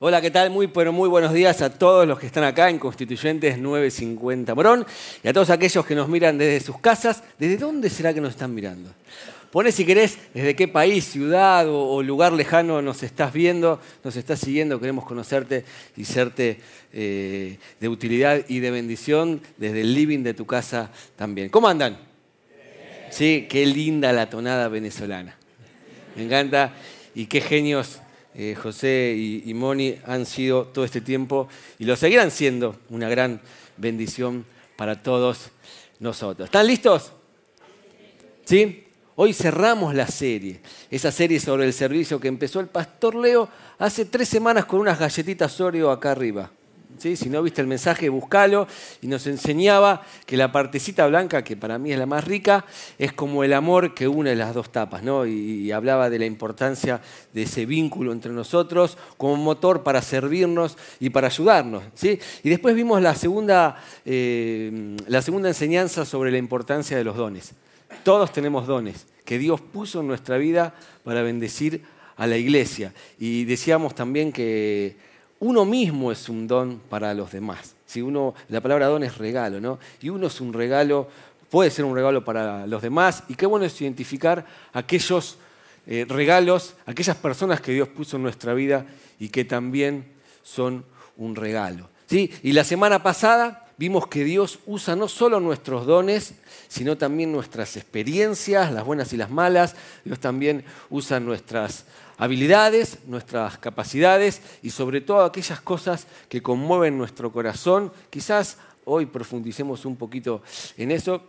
Hola, ¿qué tal? Muy, pero muy buenos días a todos los que están acá en Constituyentes 950 Morón y a todos aquellos que nos miran desde sus casas. ¿Desde dónde será que nos están mirando? Pone si querés desde qué país, ciudad o, lugar lejano nos estás viendo, nos estás siguiendo, queremos conocerte y serte eh, de utilidad y de bendición desde el living de tu casa también. ¿Cómo andan? Sí, qué linda la tonada venezolana. Me encanta y qué genios eh, José y, Moni han sido todo este tiempo y lo seguirán siendo una gran bendición para todos nosotros. ¿Están listos? ¿Sí? Hoy cerramos la serie, esa serie sobre el servicio que empezó el pastor Leo hace tres semanas con unas galletitas Oreo acá arriba. Si no viste el mensaje, búscalo. Y nos enseñaba que la partecita blanca, que para mí es la más rica, es como el amor que une las dos tapas. ¿no? Y, hablaba de la importancia de ese vínculo entre nosotros como motor para servirnos y para ayudarnos. ¿sí? Y después vimos la segunda, eh, la segunda enseñanza sobre la importancia de los dones. Todos tenemos dones que Dios puso en nuestra vida para bendecir a la iglesia. Y decíamos también que uno mismo es un don para los demás. Si uno, la palabra don es regalo, ¿no? Y uno es un regalo, puede ser un regalo para los demás. Y qué bueno es identificar aquellos eh, regalos, aquellas personas que Dios puso en nuestra vida y que también son un regalo. ¿sí? Y la semana pasada vimos que Dios usa no solo nuestros dones, sino también nuestras experiencias, las buenas y las malas. Dios también usa nuestras habilidades, nuestras capacidades y sobre todo aquellas cosas que conmueven nuestro corazón. Quizás hoy profundicemos un poquito en eso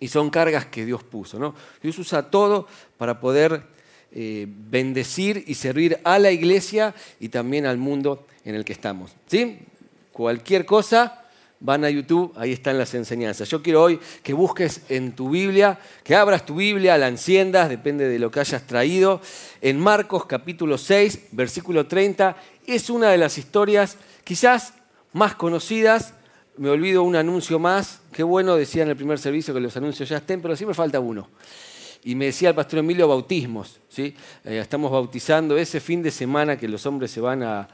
y son cargas que Dios puso. ¿no? Dios usa todo para poder eh, bendecir y servir a la iglesia y también al mundo en el que estamos. ¿sí? Cualquier cosa van a YouTube, ahí están las enseñanzas. Yo quiero hoy que busques en tu Biblia, que abras tu Biblia, la enciendas, depende de lo que hayas traído. En Marcos capítulo 6, versículo 30, es una de las historias quizás más conocidas. Me olvido un anuncio más. Qué bueno, decía en el primer servicio que los anuncios ya estén, pero siempre falta uno. Y me decía el pastor Emilio bautismos. ¿sí? Eh, estamos bautizando ese fin de semana que los hombres se van a,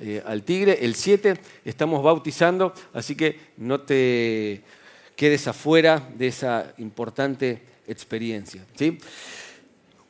eh, al tigre. El 7 estamos bautizando, así que no te quedes afuera de esa importante experiencia. ¿sí?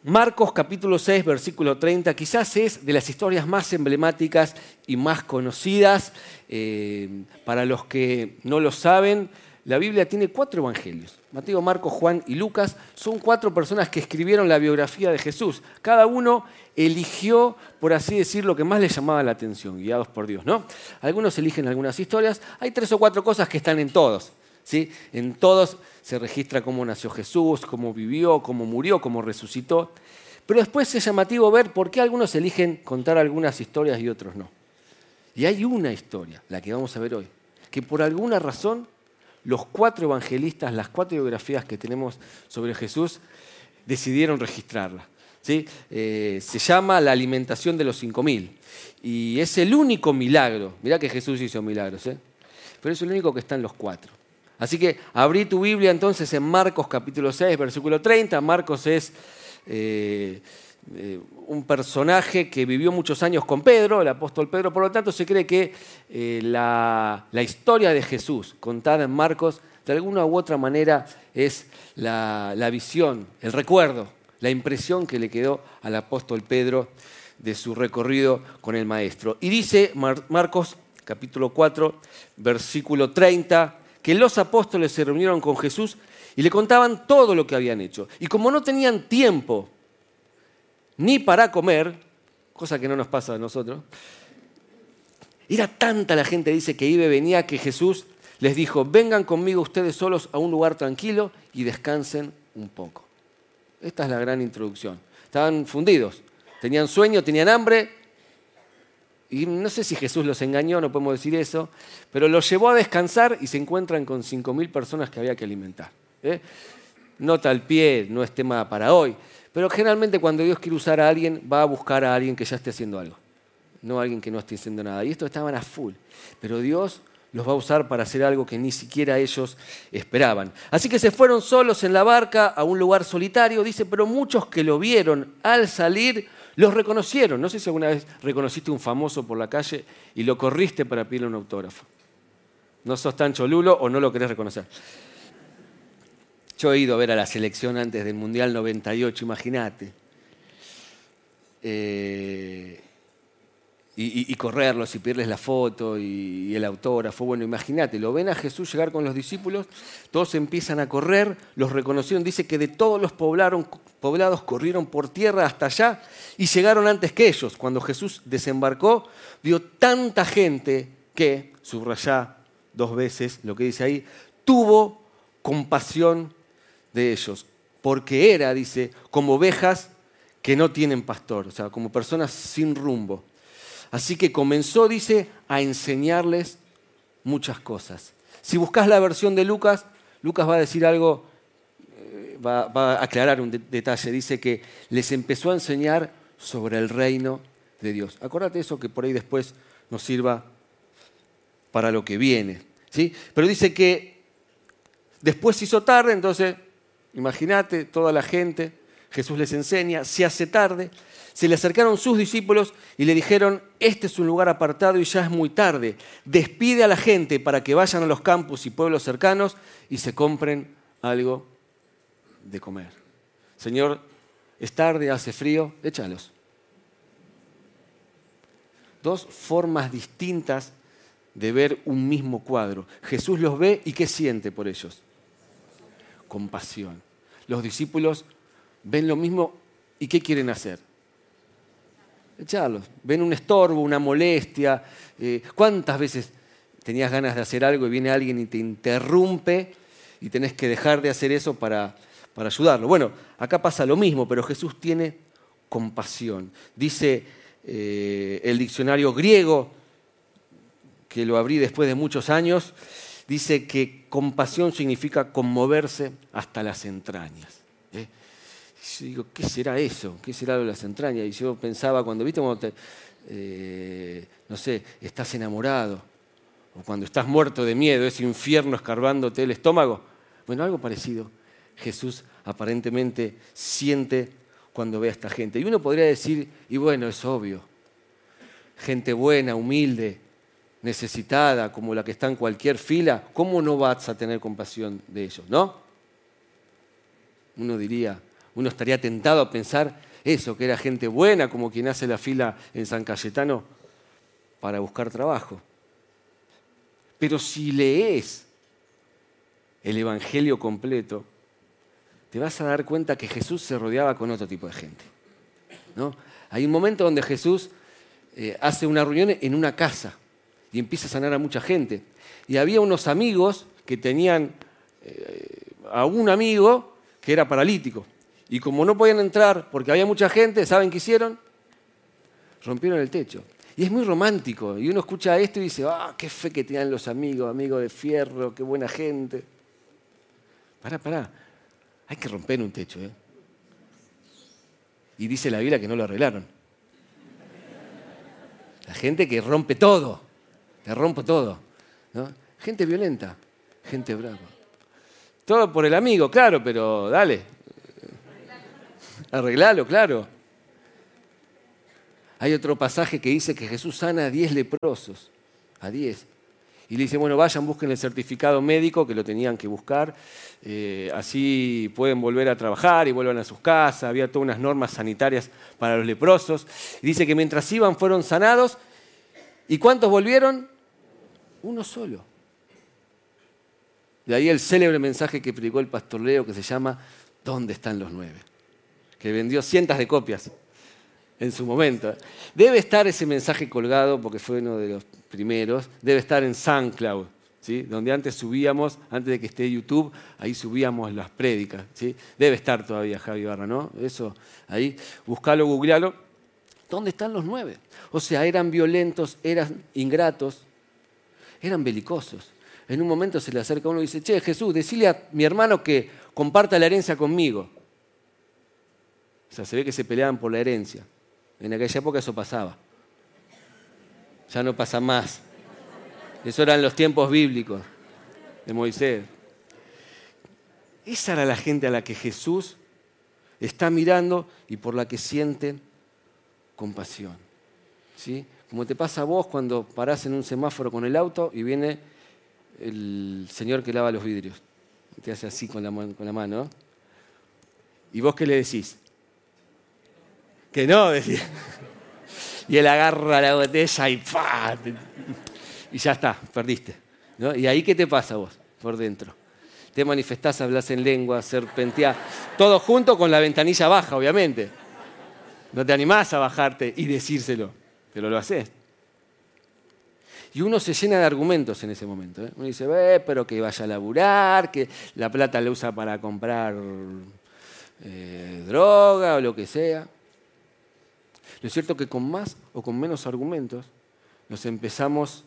Marcos capítulo 6, versículo 30, quizás es de las historias más emblemáticas y más conocidas. Eh, para los que no lo saben, la Biblia tiene cuatro evangelios. Mateo, Marcos, Juan y Lucas son cuatro personas que escribieron la biografía de Jesús. Cada uno eligió, por así decir, lo que más les llamaba la atención, guiados por Dios. ¿no? Algunos eligen algunas historias. Hay tres o cuatro cosas que están en todos. ¿sí? En todos se registra cómo nació Jesús, cómo vivió, cómo murió, cómo resucitó. Pero después es llamativo ver por qué algunos eligen contar algunas historias y otros no. Y hay una historia, la que vamos a ver hoy, que por alguna razón los cuatro evangelistas, las cuatro biografías que tenemos sobre Jesús, decidieron registrarla. ¿sí? Eh, se llama la alimentación de los cinco mil. Y es el único milagro. Mirá que Jesús hizo milagros, ¿eh? pero es el único que está en los cuatro. Así que abrí tu Biblia entonces en Marcos capítulo 6, versículo 30. Marcos es eh, eh, un personaje que vivió muchos años con Pedro, el apóstol Pedro, por lo tanto se cree que eh, la, historia de Jesús contada en Marcos de alguna u otra manera es la, visión, el recuerdo, la impresión que le quedó al apóstol Pedro de su recorrido con el Maestro. Y dice Marcos capítulo 4, versículo 30, que los apóstoles se reunieron con Jesús y le contaban todo lo que habían hecho. Y como no tenían tiempo ni para comer, cosa que no nos pasa a nosotros. Era tanta la gente, dice, que iba venía que Jesús les dijo, vengan conmigo ustedes solos a un lugar tranquilo y descansen un poco. Esta es la gran introducción. Estaban fundidos, tenían sueño, tenían hambre, y no sé si Jesús los engañó, no podemos decir eso, pero los llevó a descansar y se encuentran con 5.000 personas que había que alimentar. ¿eh? Nota al pie, no es tema para hoy, pero generalmente cuando Dios quiere usar a alguien, va a buscar a alguien que ya esté haciendo algo, no a alguien que no esté haciendo nada. Y estos estaban a full. Pero Dios los va a usar para hacer algo que ni siquiera ellos esperaban. Así que se fueron solos en la barca a un lugar solitario, dice, pero muchos que lo vieron al salir Los reconocieron. No sé si alguna vez reconociste un famoso por la calle y lo corriste para pedirle un autógrafo. No sos tan cholulo o no lo querés reconocer. Yo he ido a ver a la selección antes del Mundial 98, imagínate. Eh, y, correrlos y pedirles la foto y, el autógrafo. Bueno, imagínate, lo ven a Jesús llegar con los discípulos, todos empiezan a correr, los reconocieron, dice que de todos los poblados corrieron por tierra hasta allá y llegaron antes que ellos. Cuando Jesús desembarcó, vio tanta gente que, subrayá dos veces lo que dice ahí, tuvo compasión de ellos, porque era, dice, como ovejas que no tienen pastor, o sea, como personas sin rumbo. Así que comenzó, dice, a enseñarles muchas cosas. Si buscas la versión de Lucas, Lucas va a decir algo, eh, va, a aclarar un detalle. Dice que les empezó a enseñar sobre el reino de Dios. Acuérdate eso que por ahí después nos sirva para lo que viene. ¿sí? Pero dice que después se hizo tarde, entonces imagínate toda la gente, Jesús les enseña, se hace tarde, se le acercaron sus discípulos y le dijeron, este es un lugar apartado y ya es muy tarde. Despide a la gente para que vayan a los campos y pueblos cercanos y se compren algo de comer. Señor, es tarde, hace frío, échalos. Dos formas distintas de ver un mismo cuadro. Jesús los ve y ¿qué siente por ellos? Compasión. Los discípulos ven lo mismo y ¿qué quieren hacer? echarlos. Ven un estorbo, una molestia. Eh, ¿Cuántas veces tenías ganas de hacer algo y viene alguien y te interrumpe y tenés que dejar de hacer eso para, para ayudarlo? Bueno, acá pasa lo mismo, pero Jesús tiene compasión. Dice eh, el diccionario griego, que lo abrí después de muchos años, dice que compasión significa conmoverse hasta las entrañas. ¿eh? yo digo, ¿qué será eso? ¿Qué será lo de las entrañas? Y yo pensaba, cuando viste cuando eh, no sé, estás enamorado, o cuando estás muerto de miedo, ese infierno escarbándote el estómago. Bueno, algo parecido. Jesús aparentemente siente cuando ve a esta gente. Y uno podría decir, y bueno, es obvio, gente buena, humilde, necesitada, como la que está en cualquier fila, ¿cómo no vas a tener compasión de ellos? ¿No? Uno diría, uno estaría tentado a pensar eso, que era gente buena, como quien hace la fila en San Cayetano para buscar trabajo. Pero si lees el Evangelio completo, te vas a dar cuenta que Jesús se rodeaba con otro tipo de gente. ¿no? Hay un momento donde Jesús eh, hace una reunión en una casa y empieza a sanar a mucha gente. Y había unos amigos que tenían eh, a un amigo que era paralítico. Y como no podían entrar porque había mucha gente, ¿saben qué hicieron? Rompieron el techo. Y es muy romántico. Y uno escucha esto y dice, ah, qué fe que tenían los amigos, amigos de fierro, qué buena gente. Pará, pará. Hay que romper un techo, ¿eh? Y dice la Biblia que no lo arreglaron. La gente que rompe todo. Te rompo todo. Gente violenta, gente brava. Todo por el amigo, claro, pero dale, Arreglalo, claro. Hay otro pasaje que dice que Jesús sana a diez leprosos, a diez. Y le dice, bueno, vayan, busquen el certificado médico, que lo tenían que buscar, eh, así pueden volver a trabajar y vuelvan a sus casas. Había todas unas normas sanitarias para los leprosos. Y dice que mientras iban fueron sanados. ¿Y cuántos volvieron? Uno solo. De ahí el célebre mensaje que predicó el pastor Leo que se llama, ¿dónde están los nueve? que vendió cientos de copias en su momento. Debe estar ese mensaje colgado, porque fue uno de los primeros, debe estar en SoundCloud, ¿sí? donde antes subíamos, antes de que esté YouTube, ahí subíamos las prédicas. ¿sí? Debe estar todavía Javi Barra, ¿no? Eso, ahí, buscalo, googlealo. ¿Dónde están los nueve? O sea, eran violentos, eran ingratos, eran belicosos. En un momento se le acerca uno y dice, che, Jesús, decile a mi hermano que comparta la herencia conmigo. O sea, se ve que se peleaban por la herencia. En aquella época eso pasaba. Ya no pasa más. Eso eran los tiempos bíblicos de Moisés. Esa era la gente a la que Jesús está mirando y por la que siente compasión. ¿sí? Como te pasa a vos cuando parás en un semáforo con el auto y viene el señor que lava los vidrios. Te hace así con la, con la mano. ¿Y vos qué le decís? Que no, decía. Y él agarra la botella y ¡pah! Y ya está, perdiste. ¿Y ahí qué te pasa vos por dentro? Te manifestás, hablas en lengua, serpenteás, todo junto con la ventanilla baja, obviamente. No te animás a bajarte y decírselo, pero lo haces. Y uno se llena de argumentos en ese momento. ¿eh? Uno dice, pero que vaya a laburar, que la plata la usa para comprar eh, droga o lo que sea. Lo es cierto que con más o con menos argumentos nos empezamos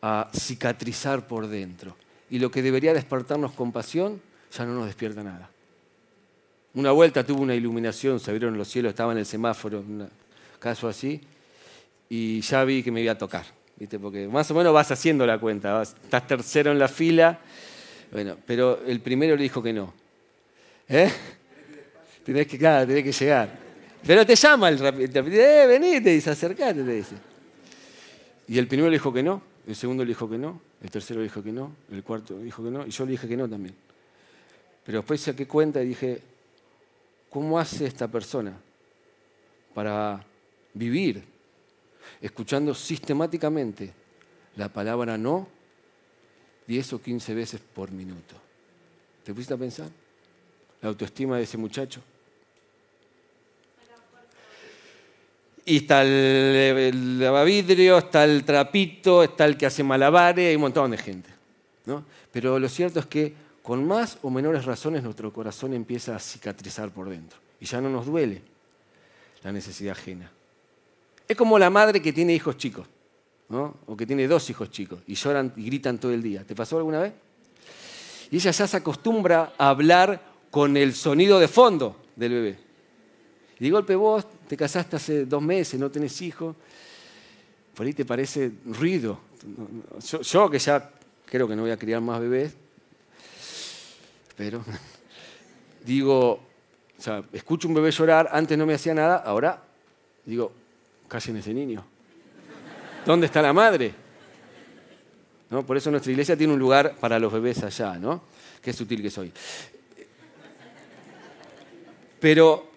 a cicatrizar por dentro. Y lo que debería despertarnos compasión ya no nos despierta nada. Una vuelta tuvo una iluminación, se abrieron los cielos, estaba en el semáforo, un caso así, y ya vi que me iba a tocar. ¿viste? Porque más o menos vas haciendo la cuenta, estás tercero en la fila, bueno, pero el primero le dijo que no. ¿Eh? Tenés que, claro, tenés que llegar. Pero te llama el rapidito, eh, vení, te dice, acercate, te dice. Y el primero le dijo que no, el segundo le dijo que no, el tercero le dijo que no, el cuarto le dijo que no, y yo le dije que no también. Pero después saqué cuenta y dije, ¿cómo hace esta persona para vivir escuchando sistemáticamente la palabra no 10 o 15 veces por minuto? ¿Te pusiste a pensar? La autoestima de ese muchacho, Y está el, lavavidrio, está el trapito, está el que hace malabares, hay un montón de gente. ¿no? Pero lo cierto es que con más o menores razones nuestro corazón empieza a cicatrizar por dentro. Y ya no nos duele la necesidad ajena. Es como la madre que tiene hijos chicos, ¿no? o que tiene dos hijos chicos, y lloran y gritan todo el día. ¿Te pasó alguna vez? Y ella ya se acostumbra a hablar con el sonido de fondo del bebé. Y de golpe vos te casaste hace dos meses, no tenés hijos, por ahí te parece ruido. Yo, que ya creo que no voy a criar más bebés, pero digo, o sea, escucho un bebé llorar, antes no me hacía nada, ahora digo, callen ese niño. ¿Dónde está la madre? ¿No? Por eso nuestra iglesia tiene un lugar para los bebés allá, ¿no? Qué sutil que soy. Pero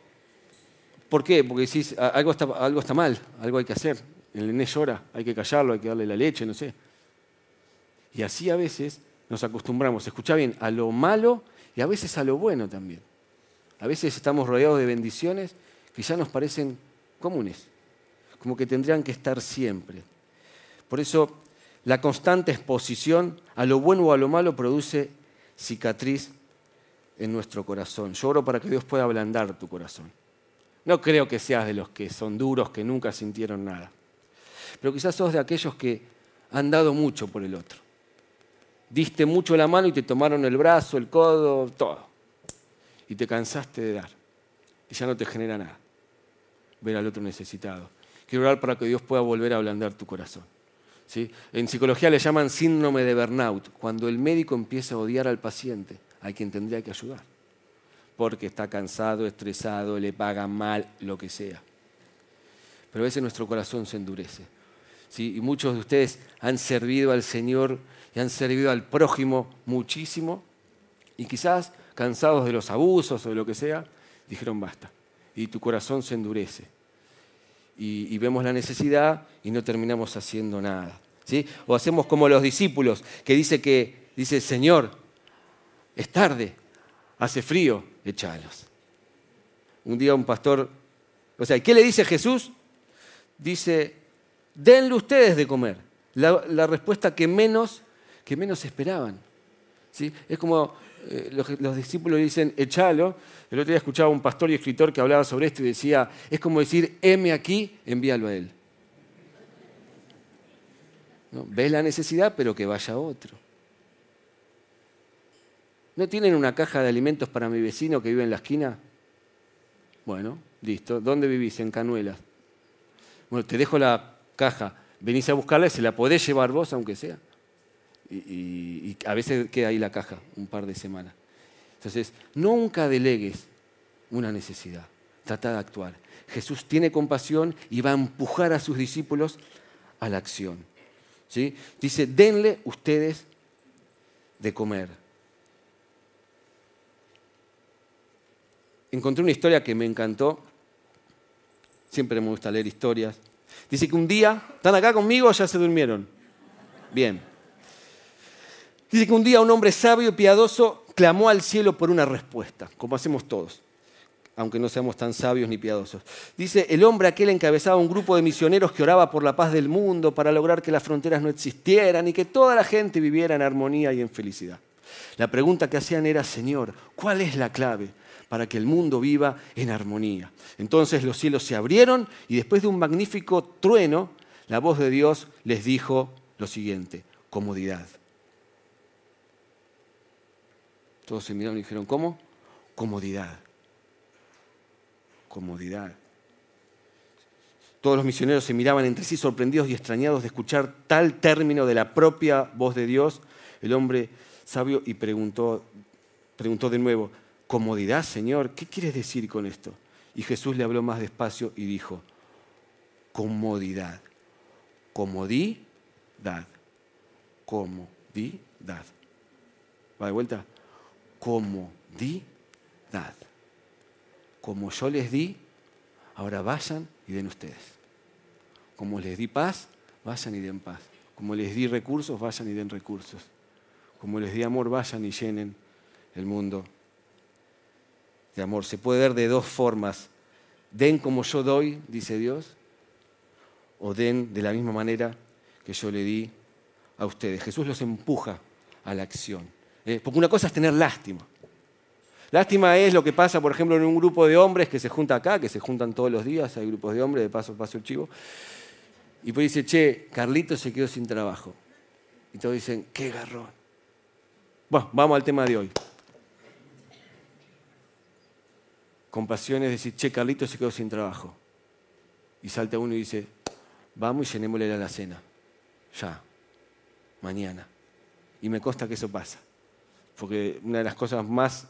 ¿Por qué? Porque decís, algo está, algo está mal, algo hay que hacer. El nené llora, hay que callarlo, hay que darle la leche, no sé. Y así a veces nos acostumbramos, escucha bien, a lo malo y a veces a lo bueno también. A veces estamos rodeados de bendiciones que ya nos parecen comunes, como que tendrían que estar siempre. Por eso la constante exposición a lo bueno o a lo malo produce cicatriz en nuestro corazón. Yo oro para que Dios pueda ablandar tu corazón. No creo que seas de los que son duros, que nunca sintieron nada. Pero quizás sos de aquellos que han dado mucho por el otro. Diste mucho la mano y te tomaron el brazo, el codo, todo. Y te cansaste de dar. Y ya no te genera nada. Ver al otro necesitado. Quiero para que Dios pueda volver a ablandar tu corazón. ¿Sí? En psicología le llaman síndrome de burnout, cuando el médico empieza a odiar al paciente, a quien tendría que ayudar porque está cansado, estresado, le pagan mal, lo que sea. Pero a veces nuestro corazón se endurece. ¿sí? Y muchos de ustedes han servido al Señor y han servido al prójimo muchísimo y quizás cansados de los abusos o de lo que sea, dijeron basta. Y tu corazón se endurece. Y, vemos la necesidad y no terminamos haciendo nada. ¿sí? O hacemos como los discípulos que dice que, dice, Señor, es tarde, hace frío, echalos. Un día un pastor, o sea, ¿qué le dice Jesús? Dice, denle ustedes de comer. La, respuesta que menos, que menos esperaban. ¿Sí? Es como eh, los, discípulos dicen, echalo. El otro día escuchaba un pastor y escritor que hablaba sobre esto y decía, es como decir, heme aquí, envíalo a él. ¿No? Ves la necesidad, pero que vaya otro. ¿No tienen una caja de alimentos para mi vecino que vive en la esquina? Bueno, listo. ¿Dónde vivís? En Canuelas. Bueno, te dejo la caja. Venís a buscarla y se la podés llevar vos, aunque sea. Y, a veces queda ahí la caja un par de semanas. Entonces, nunca delegues una necesidad. trata de actuar. Jesús tiene compasión y va a empujar a sus discípulos a la acción. ¿Sí? Dice, denle ustedes de comer. Encontré una historia que me encantó. Siempre me gusta leer historias. Dice que un día, ¿están acá conmigo o ya se durmieron? Bien. Dice que un día un hombre sabio y piadoso clamó al cielo por una respuesta, como hacemos todos, aunque no seamos tan sabios ni piadosos. Dice, el hombre aquel encabezaba un grupo de misioneros que oraba por la paz del mundo para lograr que las fronteras no existieran y que toda la gente viviera en armonía y en felicidad. La pregunta que hacían era, Señor, ¿cuál es la clave para que el mundo viva en armonía? Entonces los cielos se abrieron y después de un magnífico trueno, la voz de Dios les dijo lo siguiente, comodidad. Todos se miraron y dijeron, ¿cómo? Comodidad. Comodidad. Todos los misioneros se miraban entre sí sorprendidos y extrañados de escuchar tal término de la propia voz de Dios. El hombre sabio y preguntó, preguntó de nuevo, comodidad, Señor, ¿qué quieres decir con esto? Y Jesús le habló más despacio y dijo, comodidad, comodidad, comodidad. ¿Va de vuelta? Comodidad. Como yo les di, ahora vayan y den ustedes. Como les di paz, vayan y den paz. Como les di recursos, vayan y den recursos. Como les di amor, vayan y llenen el mundo de amor. Se puede ver de dos formas. Den como yo doy, dice Dios, o den de la misma manera que yo le di a ustedes. Jesús los empuja a la acción. Eh, porque una cosa es tener lástima. Lástima es lo que pasa, por ejemplo, en un grupo de hombres que se junta acá, que se juntan todos los días, hay grupos de hombres, de paso paso el chivo, y pues dice, che, Carlito se quedó sin trabajo. Y todos dicen, qué garrón. Bueno, vamos al tema de hoy. Compasión es decir, che, Carlito se quedó sin trabajo. Y salta uno y dice, vamos y llenémosle la cena. Ya, mañana. Y me consta que eso pasa porque una de las cosas más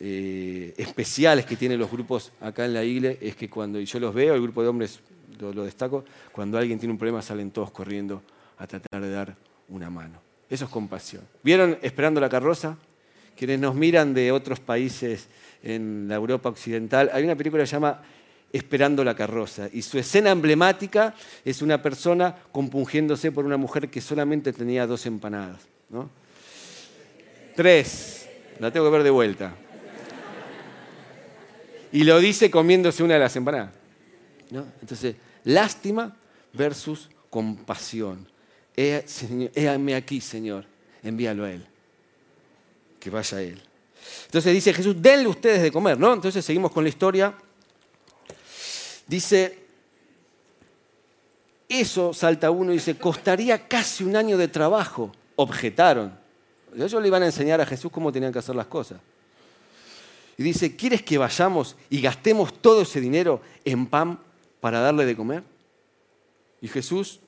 eh, especiales que tienen los grupos acá en la iglesia es que cuando yo los veo, el grupo de hombres lo, lo, destaco, cuando alguien tiene un problema salen todos corriendo a tratar de dar una mano. Eso es compasión. ¿Vieron Esperando la carroza? Quienes nos miran de otros países en la Europa occidental, hay una película que se llama Esperando la carroza y su escena emblemática es una persona compungiéndose por una mujer que solamente tenía dos empanadas. ¿no? Tres. La tengo que ver de vuelta. Y lo dice comiéndose una de las empanadas. Entonces, lástima versus compasión. Héame aquí, Señor. Envíalo a Él. Que vaya a Él. Entonces dice Jesús, denle ustedes de comer, ¿no? Entonces seguimos con la historia. Dice, eso salta uno y dice, costaría casi un año de trabajo. Objetaron. Ellos le iban a enseñar a Jesús cómo tenían que hacer las cosas. Y dice, ¿quieres que vayamos y gastemos todo ese dinero en pan para darle de comer? Y Jesús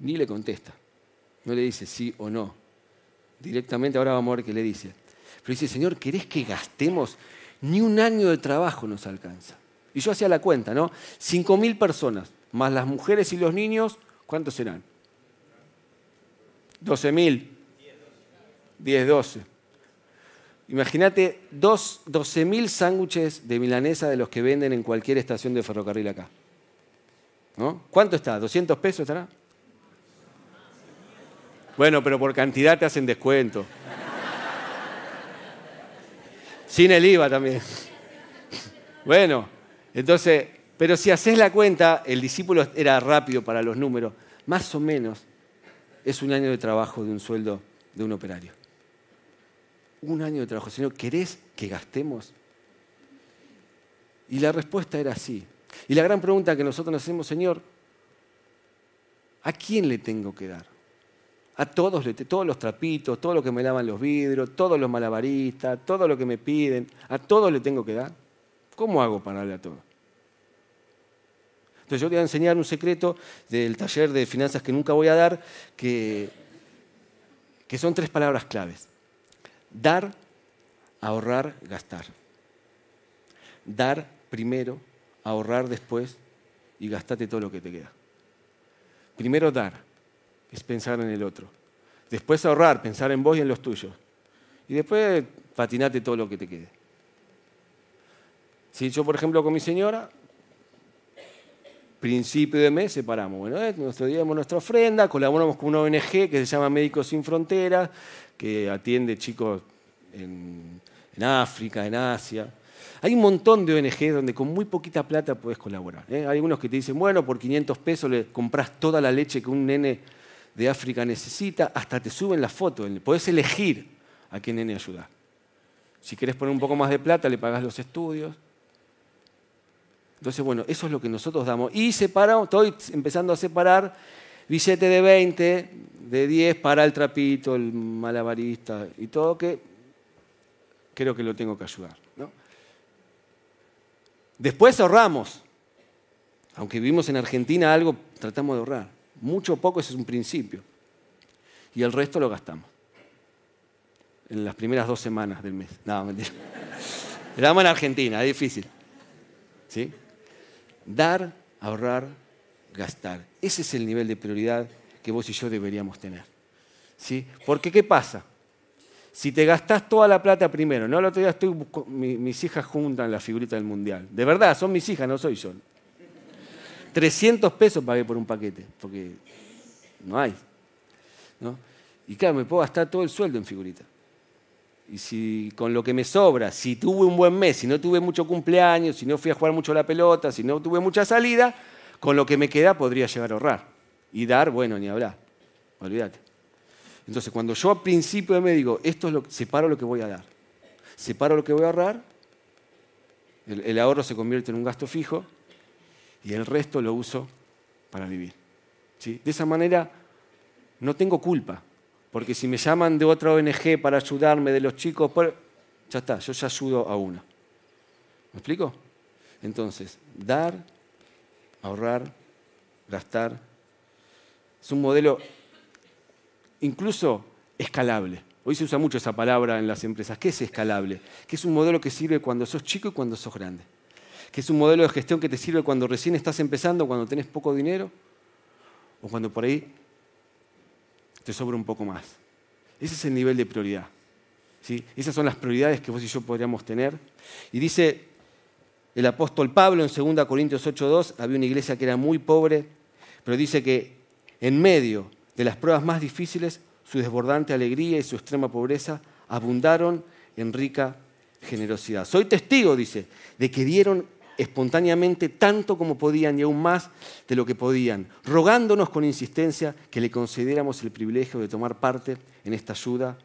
ni le contesta. No le dice sí o no. Directamente ahora vamos a ver qué le dice. Pero dice, Señor, ¿querés que gastemos? Ni un año de trabajo nos alcanza. Y yo hacía la cuenta, ¿no? Cinco mil personas, más las mujeres y los niños, ¿cuántos serán? 12.000. 10, 12. Imagínate 12.000 sándwiches de milanesa de los que venden en cualquier estación de ferrocarril acá. ¿No? ¿Cuánto está? ¿200 pesos estará? Bueno, pero por cantidad te hacen descuento. Sin el IVA también. Bueno, entonces, pero si haces la cuenta, el discípulo era rápido para los números, más o menos es un año de trabajo de un sueldo de un operario. Un año de trabajo. Señor, ¿querés que gastemos? Y la respuesta era sí. Y la gran pregunta que nosotros nos hacemos, Señor, ¿a quién le tengo que dar? A todos, todos los trapitos, todo lo que me lavan los vidrios, todos los malabaristas, todo lo que me piden, ¿a todos le tengo que dar? ¿Cómo hago para darle a todos? Entonces yo te voy a enseñar un secreto del taller de finanzas que nunca voy a dar, que, que son tres palabras claves. Dar, ahorrar, gastar. dar primero, ahorrar después y gastate todo lo que te queda. Primero dar, es pensar en el otro. Después ahorrar, pensar en vos y en los tuyos. Y después patinate todo lo que te quede. Si yo, por ejemplo, con mi señora, principio de mes separamos. Bueno, eh, nuestro dimos nuestra ofrenda, colaboramos con una ONG que se llama Médicos Sin Fronteras, que atiende chicos en, África, en Asia. Hay un montón de ONG donde con muy poquita plata puedes colaborar. ¿eh? Hay algunos que te dicen, bueno, por 500 pesos le compras toda la leche que un nene de África necesita, hasta te suben la foto. Podés elegir a qué nene ayudar. Si querés poner un poco más de plata, le pagas los estudios. Entonces, bueno, eso es lo que nosotros damos. Y separamos, estoy empezando a separar billete de 20, de 10 para el trapito, el malabarista y todo, que creo que lo tengo que ayudar. Después ahorramos. Aunque vivimos en Argentina, algo tratamos de ahorrar. Mucho o poco, ese es un principio. Y el resto lo gastamos. En las primeras dos semanas del mes. No, mentira. Estamos en Argentina, es difícil. ¿Sí? Dar, ahorrar, gastar. Ese es el nivel de prioridad que vos y yo deberíamos tener. ¿Sí? Porque ¿qué pasa? Si te gastás toda la plata primero, no el otro día estoy, mis hijas juntan la figurita del mundial. De verdad, son mis hijas, no soy yo. 300 pesos pagué por un paquete, porque no hay. ¿no? Y claro, me puedo gastar todo el sueldo en figurita. Y si con lo que me sobra, si tuve un buen mes, si no tuve mucho cumpleaños, si no fui a jugar mucho la pelota, si no tuve mucha salida, con lo que me queda podría llegar a ahorrar. Y dar, bueno, ni hablar. Olvídate. Entonces, cuando yo al principio me digo, esto es lo separo lo que voy a dar, separo lo que voy a ahorrar, el, ahorro se convierte en un gasto fijo y el resto lo uso para vivir. ¿Sí? De esa manera no tengo culpa. Porque si me llaman de otra ONG para ayudarme de los chicos, ya está, yo ya ayudo a uno. ¿Me explico? Entonces, dar, ahorrar, gastar, es un modelo incluso escalable. Hoy se usa mucho esa palabra en las empresas. ¿Qué es escalable? Que es un modelo que sirve cuando sos chico y cuando sos grande. Que es un modelo de gestión que te sirve cuando recién estás empezando, cuando tenés poco dinero, o cuando por ahí te sobra un poco más. Ese es el nivel de prioridad. ¿sí? Esas son las prioridades que vos y yo podríamos tener. Y dice el apóstol Pablo en 2 Corintios 8.2, había una iglesia que era muy pobre, pero dice que en medio de las pruebas más difíciles, su desbordante alegría y su extrema pobreza abundaron en rica generosidad. Soy testigo, dice, de que dieron espontáneamente tanto como podían y aún más de lo que podían, rogándonos con insistencia que le concediéramos el privilegio de tomar parte en esta ayuda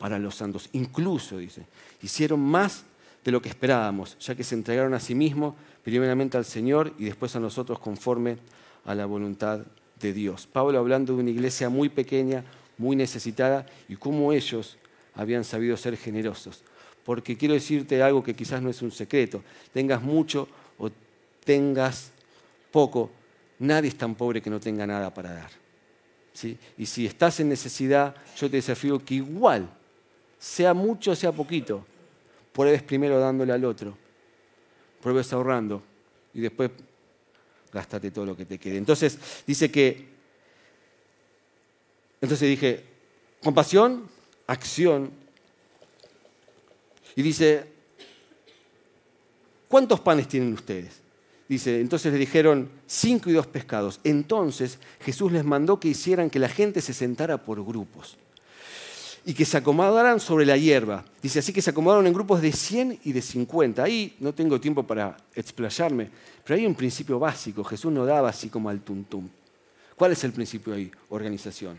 para los santos. Incluso, dice, hicieron más de lo que esperábamos, ya que se entregaron a sí mismos, primeramente al Señor y después a nosotros conforme a la voluntad de Dios. Pablo hablando de una iglesia muy pequeña, muy necesitada y cómo ellos habían sabido ser generosos porque quiero decirte algo que quizás no es un secreto. Tengas mucho o tengas poco, nadie es tan pobre que no tenga nada para dar. ¿Sí? Y si estás en necesidad, yo te desafío que igual, sea mucho o sea poquito, pruebes primero dándole al otro, pruebes ahorrando y después gástate todo lo que te quede. Entonces dice que, entonces dije, compasión, acción y dice, ¿cuántos panes tienen ustedes? Dice, entonces le dijeron cinco y dos pescados. Entonces Jesús les mandó que hicieran que la gente se sentara por grupos y que se acomodaran sobre la hierba. Dice, así que se acomodaron en grupos de 100 y de 50. Ahí no tengo tiempo para explayarme, pero hay un principio básico. Jesús no daba así como al tuntum. ¿Cuál es el principio ahí? Organización.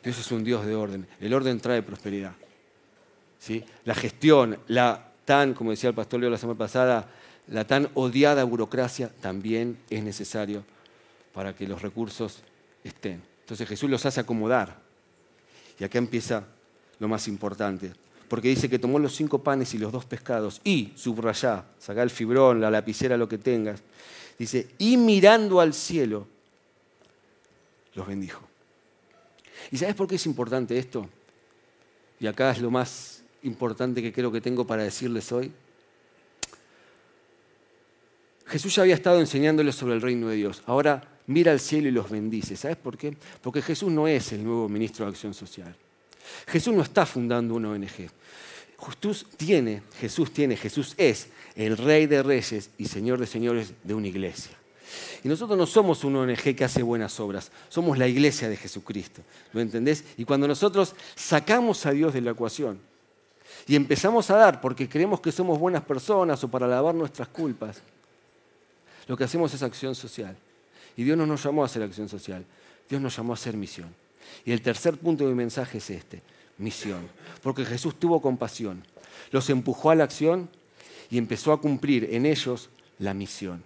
Dios es un Dios de orden. El orden trae prosperidad. La gestión, la tan, como decía el pastor Leo la semana pasada, la tan odiada burocracia también es necesario para que los recursos estén. Entonces Jesús los hace acomodar. Y acá empieza lo más importante. Porque dice que tomó los cinco panes y los dos pescados y, subrayá, sacá el fibrón, la lapicera, lo que tengas. Dice, y mirando al cielo, los bendijo. ¿Y sabes por qué es importante esto? Y acá es lo más importante que creo que tengo para decirles hoy? Jesús ya había estado enseñándoles sobre el reino de Dios. Ahora mira al cielo y los bendice. ¿Sabes por qué? Porque Jesús no es el nuevo ministro de Acción Social. Jesús no está fundando una ONG. Jesús tiene, Jesús tiene, Jesús es el rey de reyes y señor de señores de una iglesia. Y nosotros no somos una ONG que hace buenas obras, somos la iglesia de Jesucristo. ¿Lo entendés? Y cuando nosotros sacamos a Dios de la ecuación y empezamos a dar porque creemos que somos buenas personas o para lavar nuestras culpas, lo que hacemos es acción social. Y Dios no nos llamó a hacer acción social, Dios nos llamó a hacer misión. Y el tercer punto de mi mensaje es este, misión. Porque Jesús tuvo compasión, los empujó a la acción y empezó a cumplir en ellos la misión.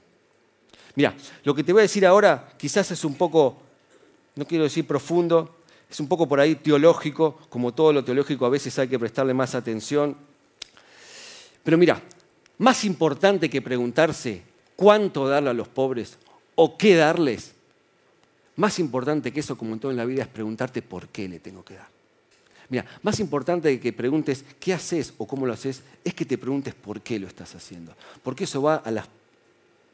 Mira, lo que te voy a decir ahora quizás es un poco, no quiero decir profundo, es un poco por ahí teológico, como todo lo teológico a veces hay que prestarle más atención. Pero mira, más importante que preguntarse cuánto darle a los pobres o qué darles, más importante que eso, como en todo en la vida, es preguntarte por qué le tengo que dar. Mira, más importante que preguntes qué haces o cómo lo haces, es que te preguntes por qué lo estás haciendo. Porque eso va a las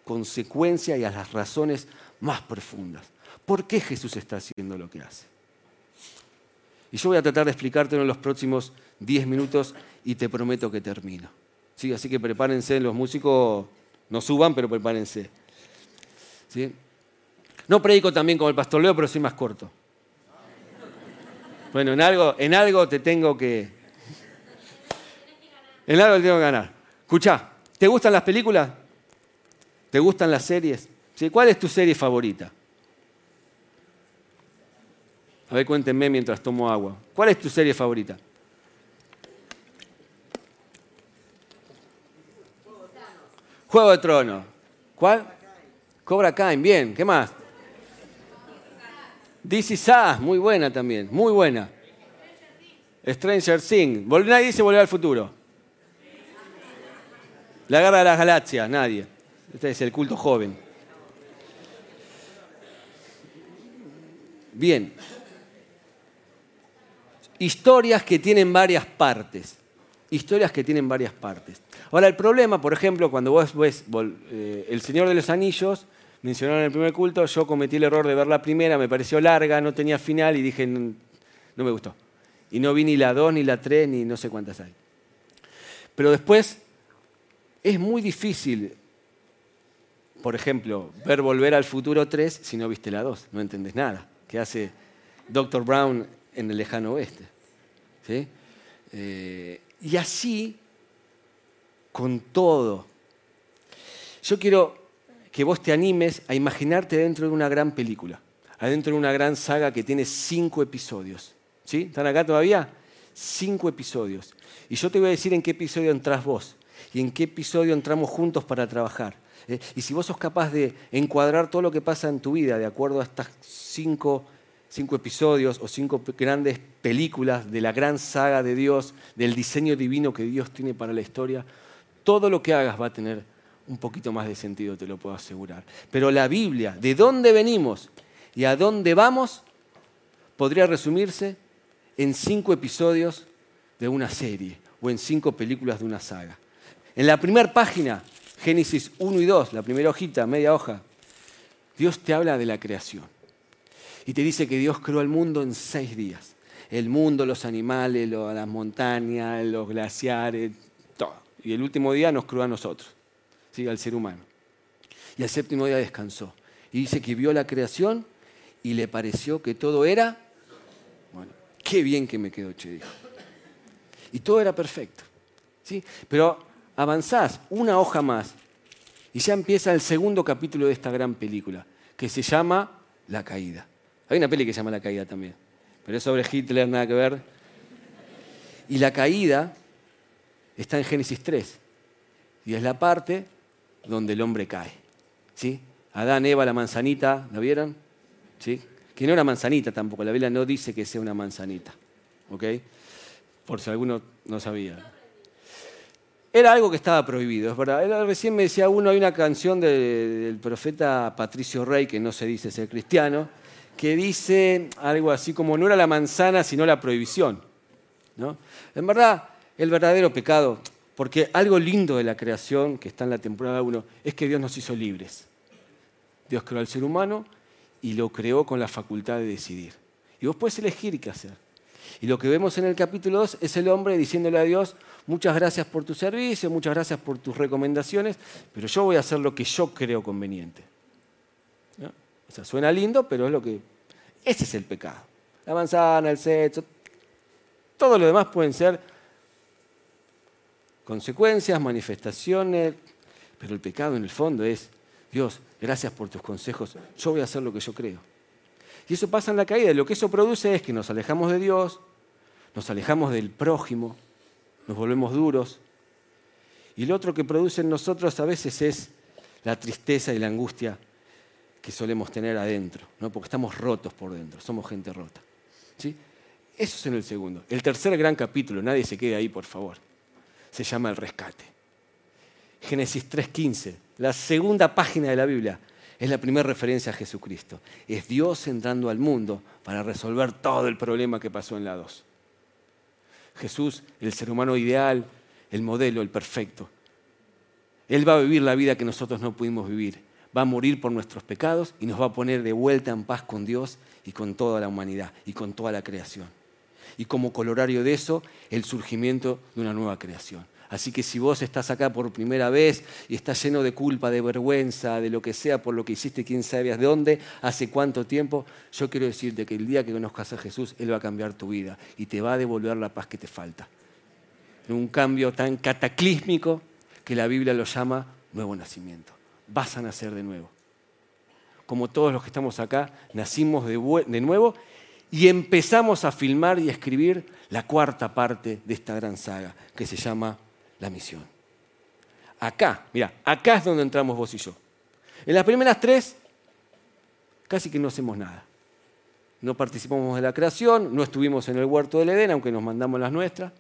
consecuencias y a las razones más profundas. ¿Por qué Jesús está haciendo lo que hace? Y yo voy a tratar de explicártelo en los próximos 10 minutos y te prometo que termino. ¿Sí? Así que prepárense, los músicos no suban, pero prepárense. ¿Sí? No predico también como el pastor Leo, pero soy más corto. Bueno, en algo, en algo te tengo que. En algo te tengo que ganar. Escucha, ¿te gustan las películas? ¿Te gustan las series? ¿Sí? ¿Cuál es tu serie favorita? A ver, cuéntenme mientras tomo agua. ¿Cuál es tu serie favorita? Juego de Tronos. ¿Cuál? Cobra Kai, bien. ¿Qué más? This is muy buena también, muy buena. Stranger Things. Nadie dice volver al futuro. La guerra de las galaxias, nadie. Este es el culto joven. Bien. Historias que tienen varias partes. Historias que tienen varias partes. Ahora, el problema, por ejemplo, cuando vos ves eh, El Señor de los Anillos, mencionaron en el primer culto, yo cometí el error de ver la primera, me pareció larga, no tenía final y dije, no, me gustó. Y no vi ni la 2, ni la 3, ni no sé cuántas hay. Pero después es muy difícil, por ejemplo, ver Volver al Futuro 3 si no viste la 2, no entendés nada. ¿Qué hace Dr. Brown en el lejano oeste? Eh, y así, con todo. Yo quiero que vos te animes a imaginarte dentro de una gran película, adentro de una gran saga que tiene cinco episodios. ¿Sí? ¿Están acá todavía? Cinco episodios. Y yo te voy a decir en qué episodio entras vos y en qué episodio entramos juntos para trabajar. ¿eh? Y si vos sos capaz de encuadrar todo lo que pasa en tu vida de acuerdo a estas cinco, cinco episodios o cinco grandes películas de la gran saga de Dios, del diseño divino que Dios tiene para la historia, todo lo que hagas va a tener un poquito más de sentido, te lo puedo asegurar. Pero la Biblia, de dónde venimos y a dónde vamos, podría resumirse en cinco episodios de una serie o en cinco películas de una saga. En la primera página, Génesis 1 y 2, la primera hojita, media hoja, Dios te habla de la creación. Y te dice que Dios creó el mundo en seis días. El mundo, los animales, las montañas, los glaciares, todo. Y el último día nos creó a nosotros al ser humano. Y al séptimo día descansó. Y dice que vio la creación y le pareció que todo era, bueno, qué bien que me quedó, che. Y todo era perfecto. ¿sí? Pero avanzás una hoja más y ya empieza el segundo capítulo de esta gran película, que se llama La Caída. Hay una peli que se llama La Caída también, pero es sobre Hitler, nada que ver. Y la caída está en Génesis 3. Y es la parte donde el hombre cae. ¿sí? Adán, Eva, la manzanita, ¿la vieron? ¿Sí? Que no era manzanita tampoco, la Biblia no dice que sea una manzanita. ¿Ok? Por si alguno no sabía. Era algo que estaba prohibido, es recién me decía uno, hay una canción del profeta Patricio Rey, que no se dice ser cristiano, que dice algo así como no era la manzana, sino la prohibición. ¿no? En verdad, el verdadero pecado Porque algo lindo de la creación, que está en la temporada 1, es que Dios nos hizo libres. Dios creó al ser humano y lo creó con la facultad de decidir. Y vos puedes elegir qué hacer. Y lo que vemos en el capítulo 2 es el hombre diciéndole a Dios, muchas gracias por tu servicio, muchas gracias por tus recomendaciones, pero yo voy a hacer lo que yo creo conveniente. O sea, suena lindo, pero es lo que... Ese es el pecado. La manzana, el sexo, todo lo demás pueden ser consecuencias, manifestaciones, pero el pecado en el fondo es, Dios, gracias por tus consejos, yo voy a hacer lo que yo creo. Y eso pasa en la caída. Lo que eso produce es que nos alejamos de Dios, nos alejamos del prójimo, nos volvemos duros. Y lo otro que produce en nosotros a veces es la tristeza y la angustia que solemos tener adentro, ¿no? porque estamos rotos por dentro, somos gente rota. ¿sí? Eso es en el segundo. El tercer gran capítulo, nadie se quede ahí, por favor, se llama El Rescate. Génesis 3.15, la segunda página de la Biblia, es la primera referencia a Jesucristo. Es Dios entrando al mundo para resolver todo el problema que pasó en la 2. Jesús, el ser humano ideal, el modelo, el perfecto. Él va a vivir la vida que nosotros no pudimos vivir. Va a morir por nuestros pecados y nos va a poner de vuelta en paz con Dios y con toda la humanidad y con toda la creación. Y como colorario de eso, el surgimiento de una nueva creación. Así que si vos estás acá por primera vez y estás lleno de culpa, de vergüenza, de lo que sea por lo que hiciste, quién sabe de dónde, hace cuánto tiempo, yo quiero decirte que el día que conozcas a Jesús, Él va a cambiar tu vida y te va a devolver la paz que te falta. Un cambio tan cataclísmico que la Biblia lo llama nuevo nacimiento. Vas a nacer de nuevo. Como todos los que estamos acá, nacimos de, nuevo y empezamos a filmar y a escribir la cuarta parte de esta gran saga que se llama la misión. Acá, mira, acá es donde entramos vos y yo. En las primeras tres, casi que no hacemos nada. No participamos de la creación, no estuvimos en el huerto del Edén, aunque nos mandamos las nuestras.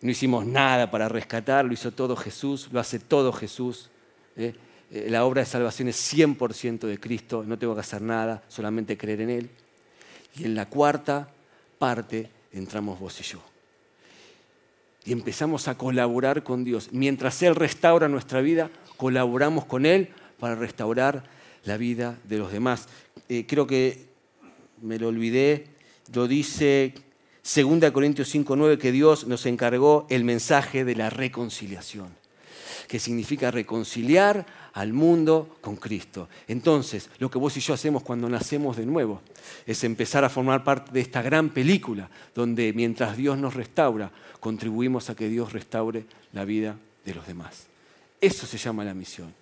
No hicimos nada para rescatar, lo hizo todo Jesús, lo hace todo Jesús. ¿eh? Eh, la obra de salvación es 100% de Cristo, no tengo que hacer nada, solamente creer en Él. Y en la cuarta parte entramos vos y yo y empezamos a colaborar con Dios. Mientras Él restaura nuestra vida, colaboramos con Él para restaurar la vida de los demás. Eh, creo que me lo olvidé, lo dice 2 Corintios 5.9, que Dios nos encargó el mensaje de la reconciliación, que significa reconciliar al mundo con Cristo. Entonces, lo que vos y yo hacemos cuando nacemos de nuevo es empezar a formar parte de esta gran película donde mientras Dios nos restaura, contribuimos a que Dios restaure la vida de los demás. Eso se llama la misión.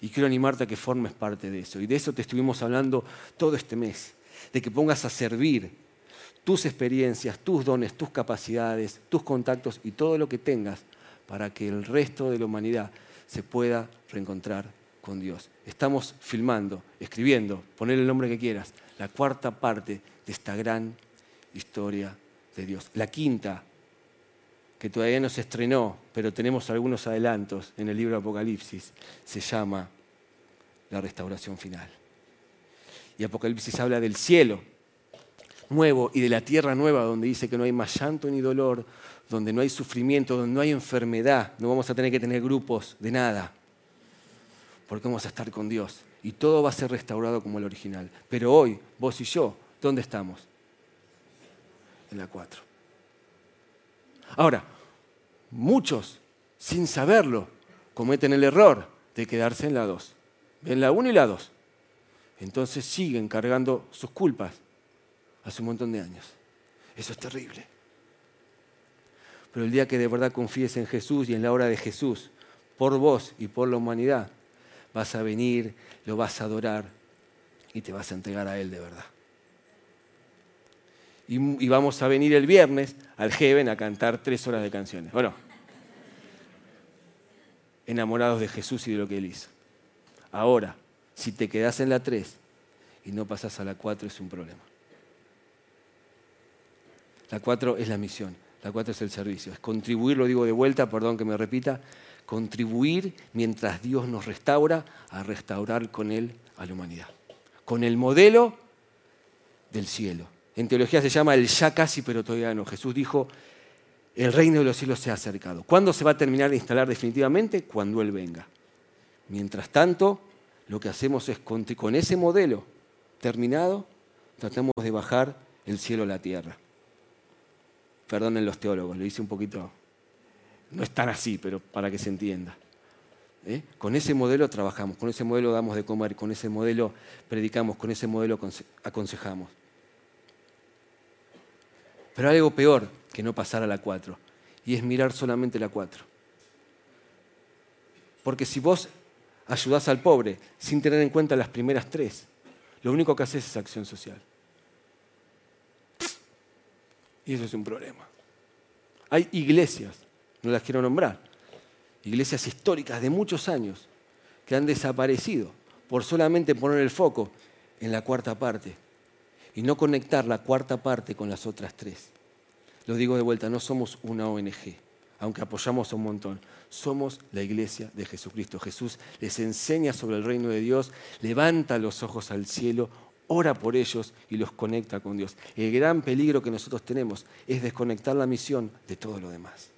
Y quiero animarte a que formes parte de eso. Y de eso te estuvimos hablando todo este mes, de que pongas a servir tus experiencias, tus dones, tus capacidades, tus contactos y todo lo que tengas para que el resto de la humanidad se pueda reencontrar con Dios. Estamos filmando, escribiendo, poner el nombre que quieras, la cuarta parte de esta gran historia de Dios. La quinta que todavía no se estrenó, pero tenemos algunos adelantos en el libro Apocalipsis, se llama La restauración final. Y Apocalipsis habla del cielo nuevo y de la tierra nueva, donde dice que no hay más llanto ni dolor, donde no hay sufrimiento, donde no hay enfermedad, no vamos a tener que tener grupos de nada, porque vamos a estar con Dios. Y todo va a ser restaurado como el original. Pero hoy, vos y yo, ¿dónde estamos? En la 4. Ahora, muchos, sin saberlo, cometen el error de quedarse en la 2. Ven la 1 y la 2. Entonces siguen cargando sus culpas hace un montón de años. Eso es terrible. Pero el día que de verdad confíes en Jesús y en la obra de Jesús, por vos y por la humanidad, vas a venir, lo vas a adorar y te vas a entregar a Él de verdad y, vamos a venir el viernes al Heaven a cantar tres horas de canciones. Bueno, enamorados de Jesús y de lo que Él hizo. Ahora, si te quedas en la 3 y no pasas a la 4 es un problema. La 4 es la misión, la 4 es el servicio, es contribuir, lo digo de vuelta, perdón que me repita, contribuir mientras Dios nos restaura a restaurar con Él a la humanidad, con el modelo del cielo en teología se llama el ya casi pero todavía no. Jesús dijo, el reino de los cielos se ha acercado. ¿Cuándo se va a terminar de instalar definitivamente? Cuando Él venga. Mientras tanto, lo que hacemos es con, ese modelo terminado, tratamos de bajar el cielo a la tierra. Perdonen los teólogos, lo hice un poquito, no es tan así, pero para que se entienda. ¿Eh? Con ese modelo trabajamos, con ese modelo damos de comer, con ese modelo predicamos, con ese modelo aconsejamos. Pero hay algo peor que no pasar a la 4, y es mirar solamente la 4. Porque si vos ayudás al pobre sin tener en cuenta las primeras tres, lo único que haces es acción social. Y eso es un problema. Hay iglesias, no las quiero nombrar, iglesias históricas de muchos años que han desaparecido por solamente poner el foco en la cuarta parte y no conectar la cuarta parte con las otras tres. Lo digo de vuelta, no somos una ONG, aunque apoyamos a un montón. Somos la iglesia de Jesucristo. Jesús les enseña sobre el reino de Dios, levanta los ojos al cielo, ora por ellos y los conecta con Dios. El gran peligro que nosotros tenemos es desconectar la misión de todo lo demás.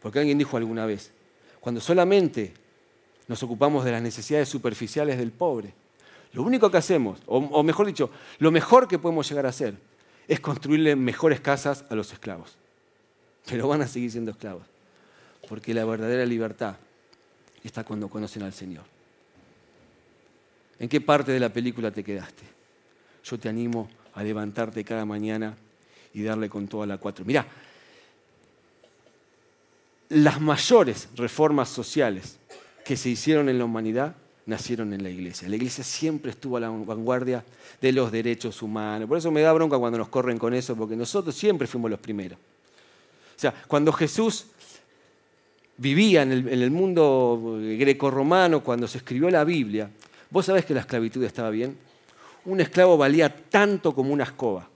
Porque alguien dijo alguna vez, cuando solamente nos ocupamos de las necesidades superficiales del pobre, lo único que hacemos, o, mejor dicho, lo mejor que podemos llegar a hacer, es construirle mejores casas a los esclavos. Pero van a seguir siendo esclavos. Porque la verdadera libertad está cuando conocen al Señor. ¿En qué parte de la película te quedaste? Yo te animo a levantarte cada mañana y darle con toda la cuatro. Mirá, las mayores reformas sociales que se hicieron en la humanidad nacieron en la iglesia. La iglesia siempre estuvo a la vanguardia de los derechos humanos. Por eso me da bronca cuando nos corren con eso, porque nosotros siempre fuimos los primeros. O sea, cuando Jesús vivía en el, mundo greco-romano, cuando se escribió la Biblia, ¿vos sabés que la esclavitud estaba bien? Un esclavo valía tanto como una escoba.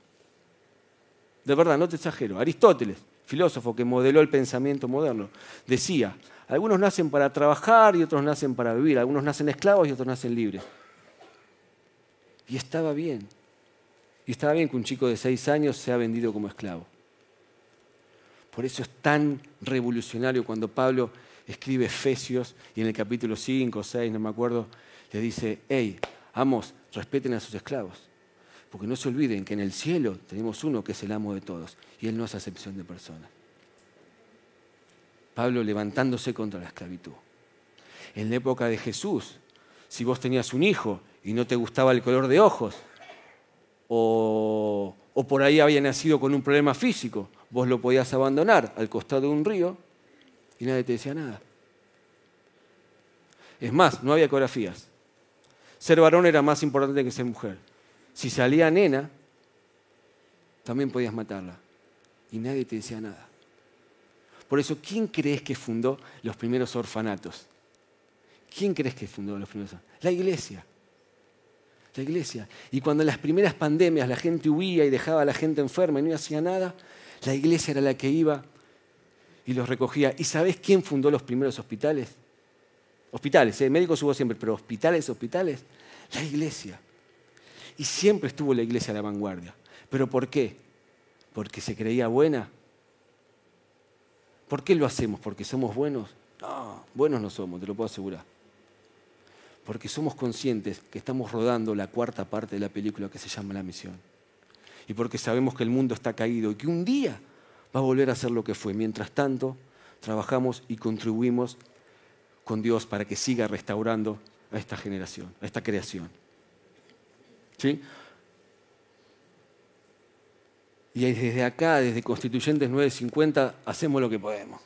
De verdad, no te exagero. Aristóteles, filósofo que modeló el pensamiento moderno, decía, algunos nacen para trabajar y otros nacen para vivir, algunos nacen esclavos y otros nacen libres. Y estaba bien. Y estaba bien que un chico de seis años sea vendido como esclavo. Por eso es tan revolucionario cuando Pablo escribe Efesios y en el capítulo 5 o 6, no me acuerdo, le dice, hey, amos, respeten a sus esclavos. Porque no se olviden que en el cielo tenemos uno que es el amo de todos y él no hace acepción de personas. Pablo levantándose contra la esclavitud. En la época de Jesús, si vos tenías un hijo y no te gustaba el color de ojos, o, o por ahí había nacido con un problema físico, vos lo podías abandonar al costado de un río y nadie te decía nada. Es más, no había ecografías. Ser varón era más importante que ser mujer. Si salía nena, también podías matarla. Y nadie te decía nada. Por eso, ¿quién crees que fundó los primeros orfanatos? ¿Quién crees que fundó los primeros orfanatos? La iglesia. La iglesia. Y cuando en las primeras pandemias la gente huía y dejaba a la gente enferma y no hacía nada, la iglesia era la que iba y los recogía. ¿Y sabes quién fundó los primeros hospitales? Hospitales, ¿eh? médicos hubo siempre, pero hospitales, hospitales. La iglesia. Y siempre estuvo la iglesia a la vanguardia. ¿Pero por qué? ¿Porque se creía buena? ¿Por qué lo hacemos? ¿Porque somos buenos? No, buenos no somos, te lo puedo asegurar. Porque somos conscientes que estamos rodando la cuarta parte de la película que se llama La Misión. Y porque sabemos que el mundo está caído y que un día va a volver a ser lo que fue. Mientras tanto, trabajamos y contribuimos con Dios para que siga restaurando a esta generación, a esta creación. ¿Sí? Y desde acá, desde Constituyentes 950, hacemos lo que podemos.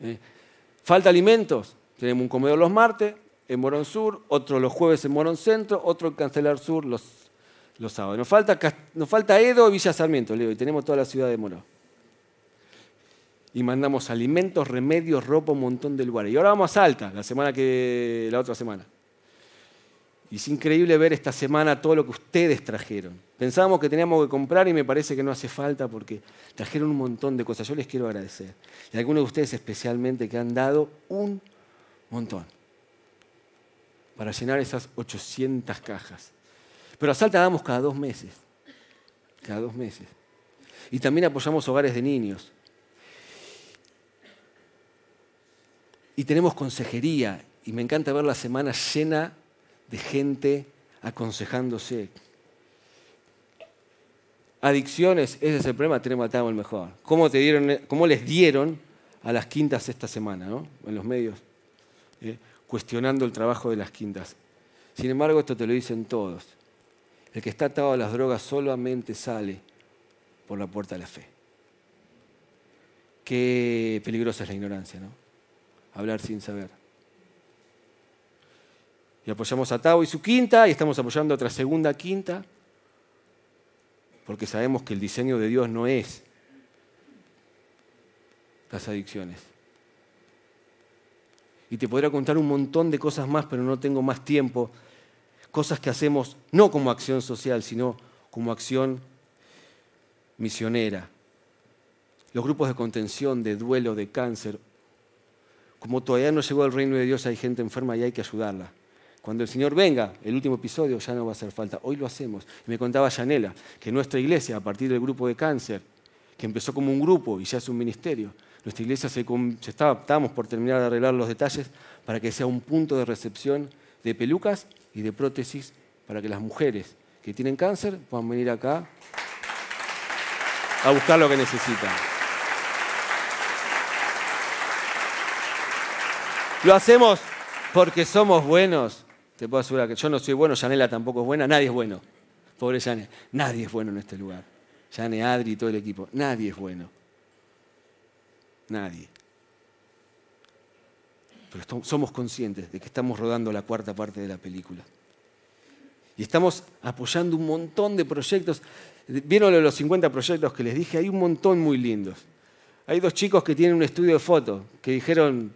¿Eh? ¿Falta alimentos? Tenemos un comedor los martes en Morón Sur, otro los jueves en Morón Centro, otro en Cancelar Sur los, los sábados. Nos falta, nos falta Edo y Villa Sarmiento, Leo, y tenemos toda la ciudad de Morón. Y mandamos alimentos, remedios, ropa, un montón de lugares. Y ahora vamos a Salta, la semana que la otra semana. Y es increíble ver esta semana todo lo que ustedes trajeron. Pensábamos que teníamos que comprar y me parece que no hace falta porque trajeron un montón de cosas. Yo les quiero agradecer. Y a algunos de ustedes especialmente que han dado un montón para llenar esas 800 cajas. Pero a Salta damos cada dos meses. Cada dos meses. Y también apoyamos hogares de niños. Y tenemos consejería. Y me encanta ver la semana llena de gente aconsejándose. Adicciones, ese es el problema, tenemos atado el mejor. ¿Cómo, te dieron, ¿Cómo les dieron a las quintas esta semana, ¿no? en los medios? ¿eh? Cuestionando el trabajo de las quintas. Sin embargo, esto te lo dicen todos. El que está atado a las drogas solamente sale por la puerta de la fe. Qué peligrosa es la ignorancia, ¿no? Hablar sin saber. Y apoyamos a Tao y su quinta, y estamos apoyando otra segunda quinta, porque sabemos que el diseño de Dios no es las adicciones. Y te podría contar un montón de cosas más, pero no tengo más tiempo. Cosas que hacemos no como acción social, sino como acción misionera. Los grupos de contención, de duelo, de cáncer. Como todavía no llegó el reino de Dios, hay gente enferma y hay que ayudarla. Cuando el Señor venga, el último episodio ya no va a hacer falta. Hoy lo hacemos. me contaba Yanela que nuestra iglesia, a partir del grupo de cáncer, que empezó como un grupo y ya es un ministerio, nuestra iglesia se, estaba, estábamos por terminar de arreglar los detalles para que sea un punto de recepción de pelucas y de prótesis para que las mujeres que tienen cáncer puedan venir acá a buscar lo que necesitan. Lo hacemos porque somos buenos te puedo asegurar que yo no soy bueno, Janela tampoco es buena, nadie es bueno. Pobre Jane, nadie es bueno en este lugar. Jane, Adri y todo el equipo, nadie es bueno. Nadie. Pero somos conscientes de que estamos rodando la cuarta parte de la película. Y estamos apoyando un montón de proyectos. ¿Vieron los 50 proyectos que les dije? Hay un montón muy lindos. Hay dos chicos que tienen un estudio de foto que dijeron,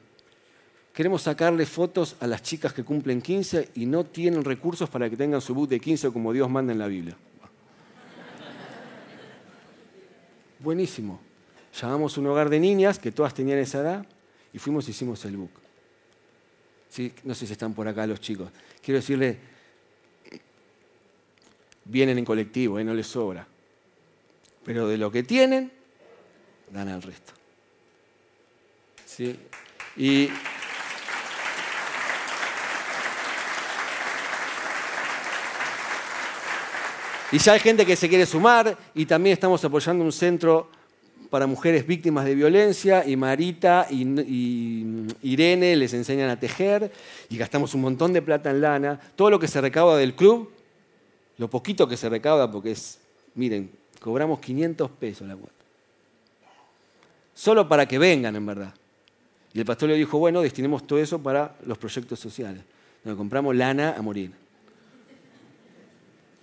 Queremos sacarle fotos a las chicas que cumplen 15 y no tienen recursos para que tengan su boot de 15 como Dios manda en la Biblia. Buenísimo. Llamamos un hogar de niñas que todas tenían esa edad y fuimos y hicimos el book. No sé si están por acá los chicos. Quiero decirle, vienen en colectivo, ¿eh? no les sobra. Pero de lo que tienen, dan al resto. ¿Sí? Y Y ya hay gente que se quiere sumar y también estamos apoyando un centro para mujeres víctimas de violencia y Marita y, Irene les enseñan a tejer y gastamos un montón de plata en lana. Todo lo que se recauda del club, lo poquito que se recauda, porque es, miren, cobramos 500 pesos la cuota. Solo para que vengan, en verdad. Y el pastor le dijo, bueno, destinemos todo eso para los proyectos sociales. Nos compramos lana a morir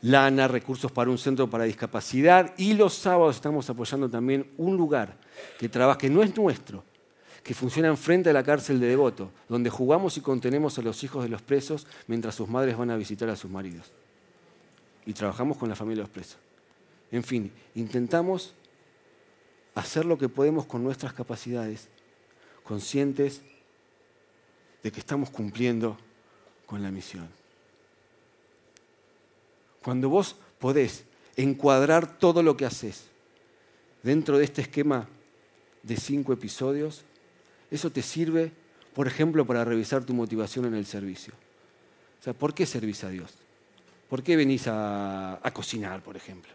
lana, recursos para un centro para discapacidad y los sábados estamos apoyando también un lugar que trabaja, que no es nuestro, que funciona enfrente de la cárcel de Devoto, donde jugamos y contenemos a los hijos de los presos mientras sus madres van a visitar a sus maridos. Y trabajamos con la familia de los presos. En fin, intentamos hacer lo que podemos con nuestras capacidades, conscientes de que estamos cumpliendo con la misión. Cuando vos podés encuadrar todo lo que haces dentro de este esquema de cinco episodios, eso te sirve, por ejemplo, para revisar tu motivación en el servicio. O sea, ¿por qué servís a Dios? ¿Por qué venís a, cocinar, por ejemplo?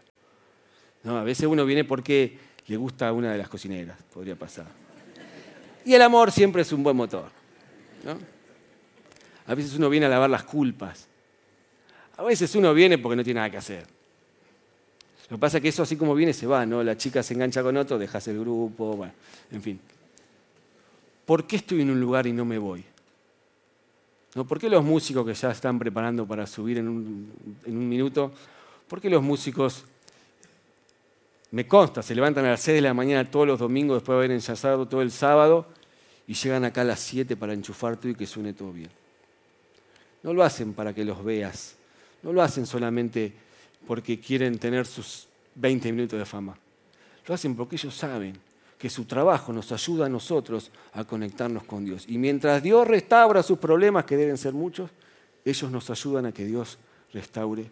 No, a veces uno viene porque le gusta a una de las cocineras, podría pasar. Y el amor siempre es un buen motor. A veces uno viene a lavar las culpas a veces uno viene porque no tiene nada que hacer. Lo que pasa es que eso así como viene se va, ¿no? La chica se engancha con otro, dejas el grupo, bueno, en fin. ¿Por qué estoy en un lugar y no me voy? ¿No? ¿Por qué los músicos que ya están preparando para subir en un, minuto, por qué los músicos, me consta, se levantan a las 6 de la mañana todos los domingos después de haber ensayado todo el sábado y llegan acá a las 7 para enchufar todo y que suene todo bien? No lo hacen para que los veas, no lo hacen solamente porque quieren tener sus 20 minutos de fama. Lo hacen porque ellos saben que su trabajo nos ayuda a nosotros a conectarnos con Dios. Y mientras Dios restaura sus problemas, que deben ser muchos, ellos nos ayudan a que Dios restaure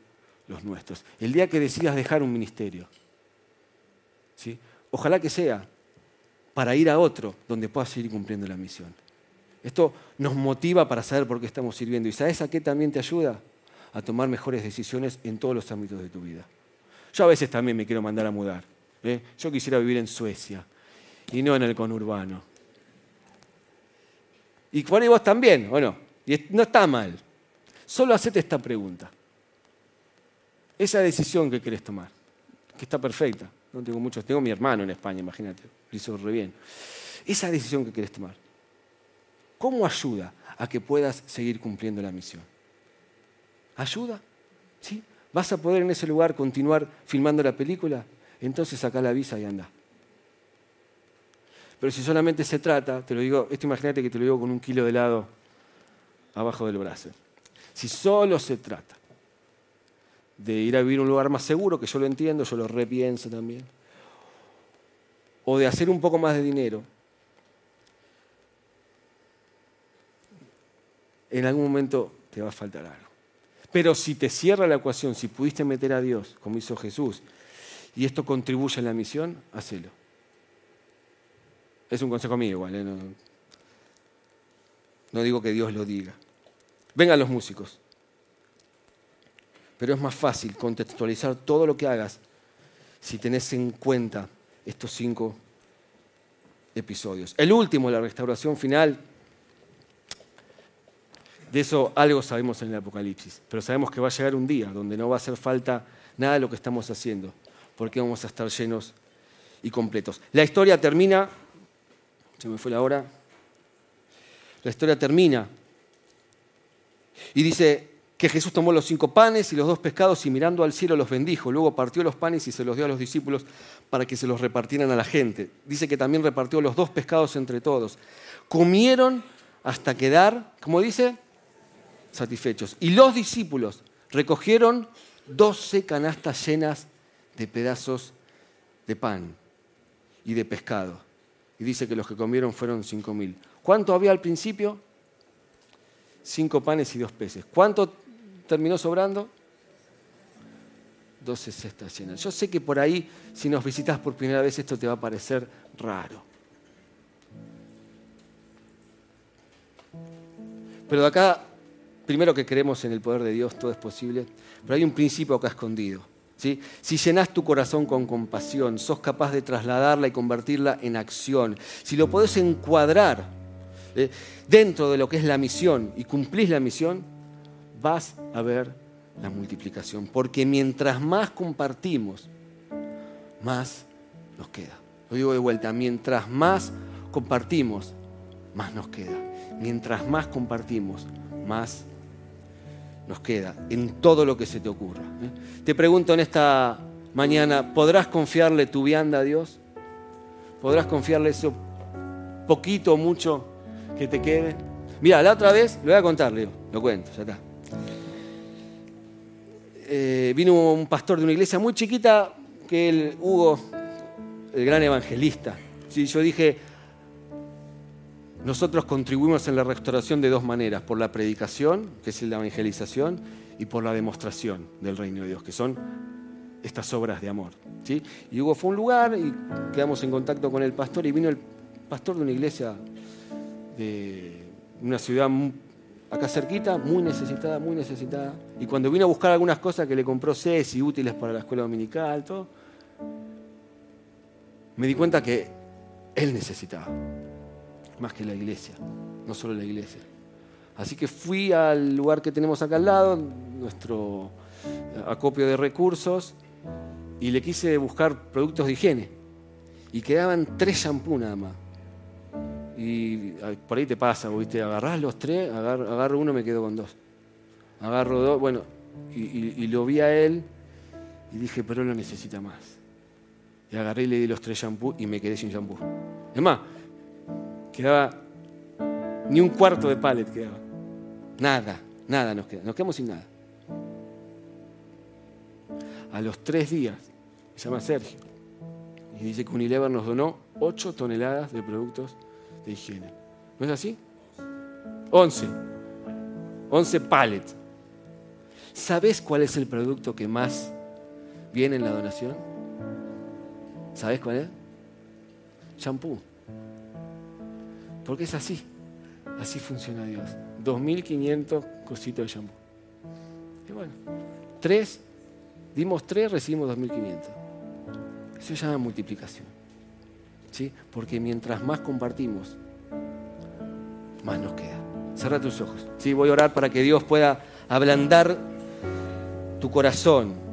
los nuestros. El día que decidas dejar un ministerio, ¿sí? Ojalá que sea para ir a otro donde puedas seguir cumpliendo la misión. Esto nos motiva para saber por qué estamos sirviendo. ¿Y sabes a qué también te ayuda? A tomar mejores decisiones en todos los ámbitos de tu vida. Yo a veces también me quiero mandar a mudar. ¿eh? Yo quisiera vivir en Suecia y no en el conurbano. Y por ahí vos también, ¿o no? Y no está mal. Solo hacete esta pregunta. Esa decisión que querés tomar, que está perfecta. No tengo muchos, tengo mi hermano en España, imagínate, lo hizo re bien. Esa decisión que querés tomar, ¿cómo ayuda a que puedas seguir cumpliendo la misión? ¿Ayuda? ¿Sí? ¿Vas a poder en ese lugar continuar filmando la película? Entonces saca la visa y anda. Pero si solamente se trata, te lo digo, esto imagínate que te lo digo con un kilo de helado abajo del brazo. Si solo se trata de ir a vivir a un lugar más seguro, que yo lo entiendo, yo lo repienso también, o de hacer un poco más de dinero, en algún momento te va a faltar algo. Pero si te cierra la ecuación, si pudiste meter a Dios, como hizo Jesús, y esto contribuye a la misión, hacelo. Es un consejo mío igual, ¿eh? no, digo que Dios lo diga. Vengan los músicos. Pero es más fácil contextualizar todo lo que hagas si tenés en cuenta estos cinco episodios. El último, la restauración final, de eso algo sabemos en el Apocalipsis, pero sabemos que va a llegar un día donde no va a hacer falta nada de lo que estamos haciendo, porque vamos a estar llenos y completos. La historia termina se me fue la hora. La historia termina. Y dice que Jesús tomó los cinco panes y los dos pescados y mirando al cielo los bendijo. Luego partió los panes y se los dio a los discípulos para que se los repartieran a la gente. Dice que también repartió los dos pescados entre todos. Comieron hasta quedar, como dice, satisfechos. Y los discípulos recogieron doce canastas llenas de pedazos de pan y de pescado y dice que los que comieron fueron cinco mil. ¿Cuánto había al principio? Cinco panes y dos peces. ¿Cuánto terminó sobrando? Doce cestas llenas. Yo sé que por ahí, si nos visitas por primera vez, esto te va a parecer raro. Pero de acá, primero que creemos en el poder de Dios, todo es posible, pero hay un principio acá escondido. Si llenas tu corazón con compasión, sos capaz de trasladarla y convertirla en acción. Si lo podés encuadrar ¿eh? dentro de lo que es la misión y cumplís la misión, vas a ver la multiplicación. Porque mientras más compartimos, más nos queda. Lo digo de vuelta, mientras más compartimos, más nos queda. Mientras más compartimos, más nos queda en todo lo que se te ocurra. ¿eh? Te pregunto en esta mañana, ¿podrás confiarle tu vianda a Dios? ¿Podrás confiarle eso poquito o mucho que te quede? Mira, la otra vez, lo voy a contar, Leo, lo cuento, ya está. Eh, vino un pastor de una iglesia muy chiquita, que el Hugo, el gran evangelista. ¿sí? Yo dije, nosotros contribuimos en la restauración de dos maneras, por la predicación, que es la evangelización, y por la demostración del reino de Dios, que son estas obras de amor. ¿sí? Y Hugo fue un lugar y quedamos en contacto con el pastor y vino el pastor de una iglesia de una ciudad acá cerquita, muy necesitada, muy necesitada. Y cuando vino a buscar algunas cosas que le compró Ceci, útiles para la escuela dominical, todo, me di cuenta que él necesitaba más que la iglesia, no solo la iglesia. Así que fui al lugar que tenemos acá al lado, nuestro acopio de recursos, y le quise buscar productos de higiene. Y quedaban tres shampoos nada más. Y por ahí te pasa, ¿viste? Agarrás los tres, agarro, uno, me quedo con dos. Agarro dos, bueno, y, y, lo vi a él y dije, pero él lo necesita más. Y agarré y le di los tres shampoos y me quedé sin shampoo. Es más, Quedaba ni un cuarto de pallet quedaba. Nada, nada nos queda. Nos quedamos sin nada. A los tres días, se llama Sergio, y dice que Unilever nos donó 8 toneladas de productos de higiene. ¿No es así? 11. 11 pallets. ¿Sabes cuál es el producto que más viene en la donación? ¿Sabes cuál es? Shampoo. Porque es así. Así funciona Dios. 2.500 cositos de shampoo. Y bueno, tres, dimos tres, recibimos 2.500. Eso se llama multiplicación. ¿Sí? Porque mientras más compartimos, más nos queda. Cerra tus ojos. ¿Sí? Voy a orar para que Dios pueda ablandar tu corazón.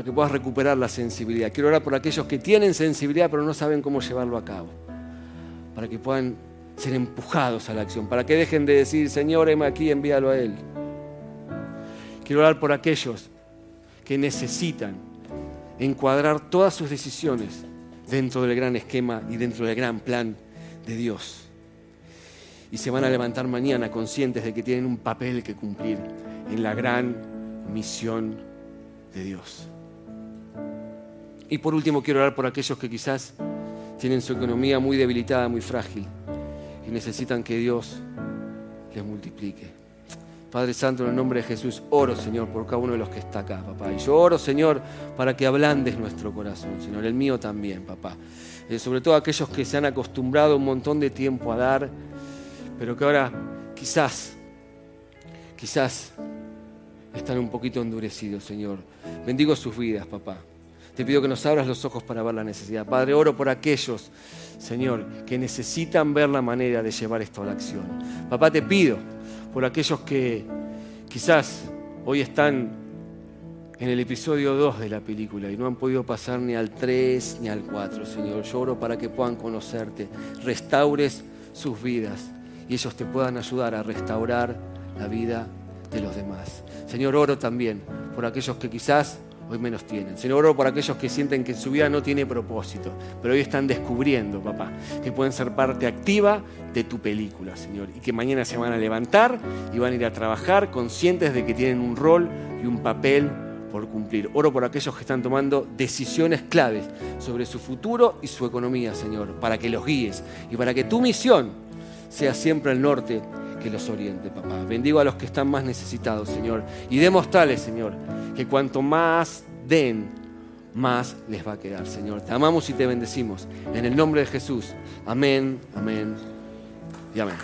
Para que puedas recuperar la sensibilidad. Quiero orar por aquellos que tienen sensibilidad pero no saben cómo llevarlo a cabo. Para que puedan ser empujados a la acción. Para que dejen de decir, Señor, heme aquí, envíalo a Él. Quiero orar por aquellos que necesitan encuadrar todas sus decisiones dentro del gran esquema y dentro del gran plan de Dios. Y se van a levantar mañana conscientes de que tienen un papel que cumplir en la gran misión de Dios. Y por último quiero orar por aquellos que quizás tienen su economía muy debilitada, muy frágil, y necesitan que Dios les multiplique. Padre Santo, en el nombre de Jesús, oro, Señor, por cada uno de los que está acá, papá. Y yo oro, Señor, para que ablandes nuestro corazón, Señor, el mío también, papá. Eh, sobre todo aquellos que se han acostumbrado un montón de tiempo a dar, pero que ahora quizás, quizás están un poquito endurecidos, Señor. Bendigo sus vidas, papá. Te pido que nos abras los ojos para ver la necesidad. Padre, oro por aquellos, Señor, que necesitan ver la manera de llevar esto a la acción. Papá, te pido por aquellos que quizás hoy están en el episodio 2 de la película y no han podido pasar ni al 3 ni al 4, Señor. Yo oro para que puedan conocerte, restaures sus vidas y ellos te puedan ayudar a restaurar la vida de los demás. Señor, oro también por aquellos que quizás hoy menos tienen. Señor, oro por aquellos que sienten que su vida no tiene propósito, pero hoy están descubriendo, papá, que pueden ser parte activa de tu película, Señor, y que mañana se van a levantar y van a ir a trabajar conscientes de que tienen un rol y un papel por cumplir. Oro por aquellos que están tomando decisiones claves sobre su futuro y su economía, Señor, para que los guíes y para que tu misión sea siempre el norte que los oriente, papá. Bendigo a los que están más necesitados, Señor, y demostrales, Señor, que cuanto más den, más les va a quedar, Señor. Te amamos y te bendecimos. En el nombre de Jesús. Amén, amén y amén.